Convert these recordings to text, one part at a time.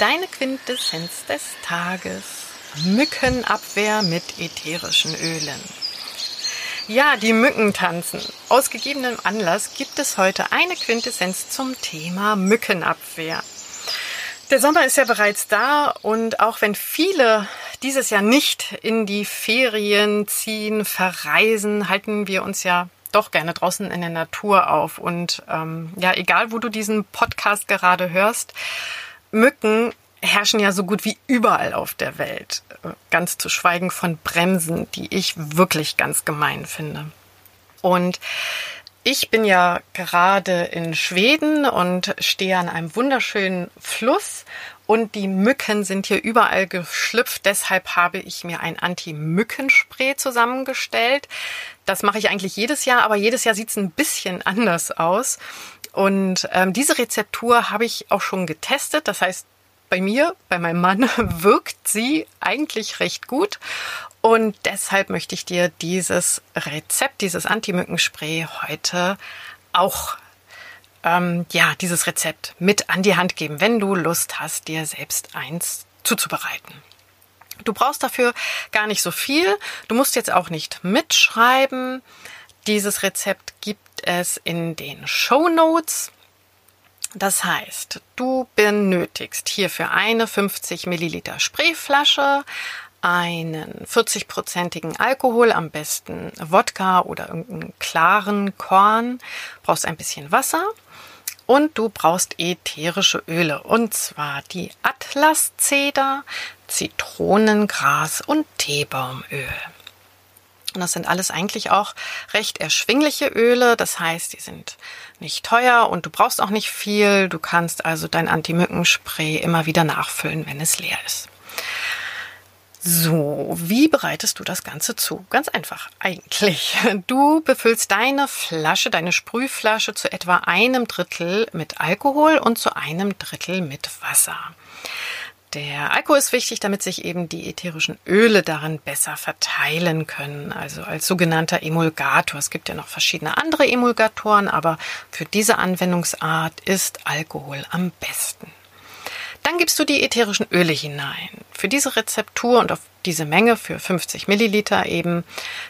Deine Quintessenz des Tages. Mückenabwehr mit ätherischen Ölen. Ja, die Mücken tanzen. Aus gegebenem Anlass gibt es heute eine Quintessenz zum Thema Mückenabwehr. Der Sommer ist ja bereits da und auch wenn viele dieses Jahr nicht in die Ferien ziehen, verreisen, halten wir uns ja doch gerne draußen in der Natur auf. Und ähm, ja, egal wo du diesen Podcast gerade hörst, Mücken herrschen ja so gut wie überall auf der Welt. Ganz zu schweigen von Bremsen, die ich wirklich ganz gemein finde. Und ich bin ja gerade in Schweden und stehe an einem wunderschönen Fluss und die Mücken sind hier überall geschlüpft. Deshalb habe ich mir ein Anti-Mückenspray zusammengestellt. Das mache ich eigentlich jedes Jahr, aber jedes Jahr sieht es ein bisschen anders aus. Und ähm, diese Rezeptur habe ich auch schon getestet. Das heißt, bei mir, bei meinem Mann, wirkt sie eigentlich recht gut. Und deshalb möchte ich dir dieses Rezept, dieses Anti-Mückenspray heute auch, ähm, ja, dieses Rezept mit an die Hand geben, wenn du Lust hast, dir selbst eins zuzubereiten. Du brauchst dafür gar nicht so viel. Du musst jetzt auch nicht mitschreiben. Dieses Rezept gibt es in den Show Notes. Das heißt, du benötigst hierfür eine 50 Milliliter Sprayflasche, einen 40-prozentigen Alkohol, am besten Wodka oder irgendeinen klaren Korn, brauchst ein bisschen Wasser und du brauchst ätherische Öle und zwar die Atlaszeder, Zitronengras und Teebaumöl. Und das sind alles eigentlich auch recht erschwingliche Öle. Das heißt, die sind nicht teuer und du brauchst auch nicht viel. Du kannst also dein Anti-Mückenspray immer wieder nachfüllen, wenn es leer ist. So, wie bereitest du das Ganze zu? Ganz einfach, eigentlich. Du befüllst deine Flasche, deine Sprühflasche zu etwa einem Drittel mit Alkohol und zu einem Drittel mit Wasser. Der Alkohol ist wichtig, damit sich eben die ätherischen Öle darin besser verteilen können, also als sogenannter Emulgator. Es gibt ja noch verschiedene andere Emulgatoren, aber für diese Anwendungsart ist Alkohol am besten. Dann gibst du die ätherischen Öle hinein. Für diese Rezeptur und auf diese Menge für 50 Milliliter eben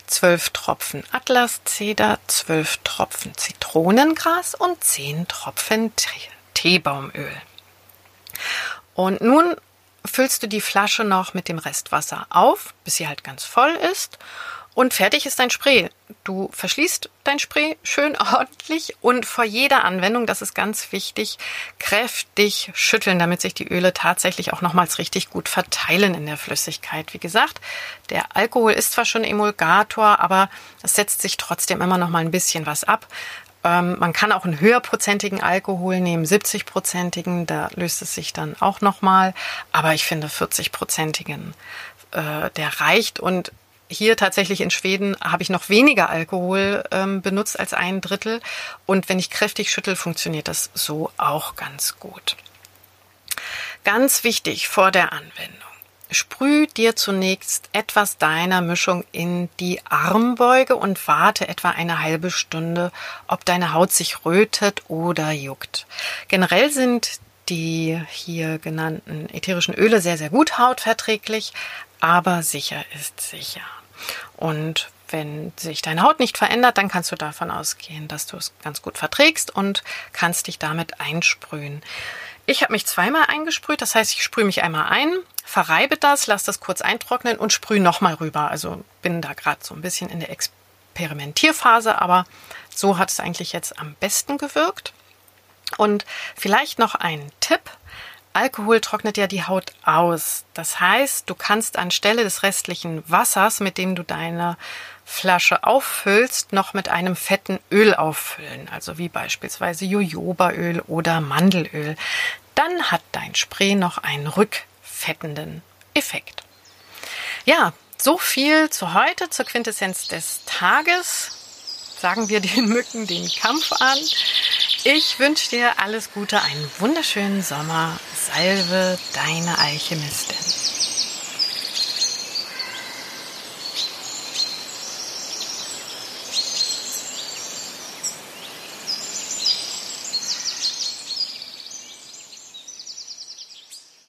12 Tropfen Atlaszeder, 12 Tropfen Zitronengras und 10 Tropfen Teebaumöl. Und nun füllst du die Flasche noch mit dem Restwasser auf, bis sie halt ganz voll ist. Und fertig ist dein Spray. Du verschließt dein Spray schön ordentlich und vor jeder Anwendung, das ist ganz wichtig, kräftig schütteln, damit sich die Öle tatsächlich auch nochmals richtig gut verteilen in der Flüssigkeit. Wie gesagt, der Alkohol ist zwar schon Emulgator, aber es setzt sich trotzdem immer noch mal ein bisschen was ab. Ähm, man kann auch einen höherprozentigen Alkohol nehmen, 70-prozentigen, da löst es sich dann auch nochmal. Aber ich finde 40-prozentigen, äh, der reicht. Und hier tatsächlich in Schweden habe ich noch weniger Alkohol ähm, benutzt als ein Drittel. Und wenn ich kräftig schüttel, funktioniert das so auch ganz gut. Ganz wichtig vor der Anwendung. Sprüh dir zunächst etwas deiner Mischung in die Armbeuge und warte etwa eine halbe Stunde, ob deine Haut sich rötet oder juckt. Generell sind die hier genannten ätherischen Öle sehr, sehr gut hautverträglich, aber sicher ist sicher. Und wenn sich deine Haut nicht verändert, dann kannst du davon ausgehen, dass du es ganz gut verträgst und kannst dich damit einsprühen. Ich habe mich zweimal eingesprüht, das heißt, ich sprühe mich einmal ein, verreibe das, lasse das kurz eintrocknen und sprühe nochmal rüber. Also bin da gerade so ein bisschen in der Experimentierphase, aber so hat es eigentlich jetzt am besten gewirkt. Und vielleicht noch ein Tipp. Alkohol trocknet ja die Haut aus. Das heißt, du kannst anstelle des restlichen Wassers, mit dem du deine Flasche auffüllst, noch mit einem fetten Öl auffüllen, also wie beispielsweise Jojobaöl oder Mandelöl. Dann hat dein Spray noch einen rückfettenden Effekt. Ja, so viel zu heute, zur Quintessenz des Tages. Sagen wir den Mücken den Kampf an. Ich wünsche dir alles Gute, einen wunderschönen Sommer. Salve, deine Alchemistin.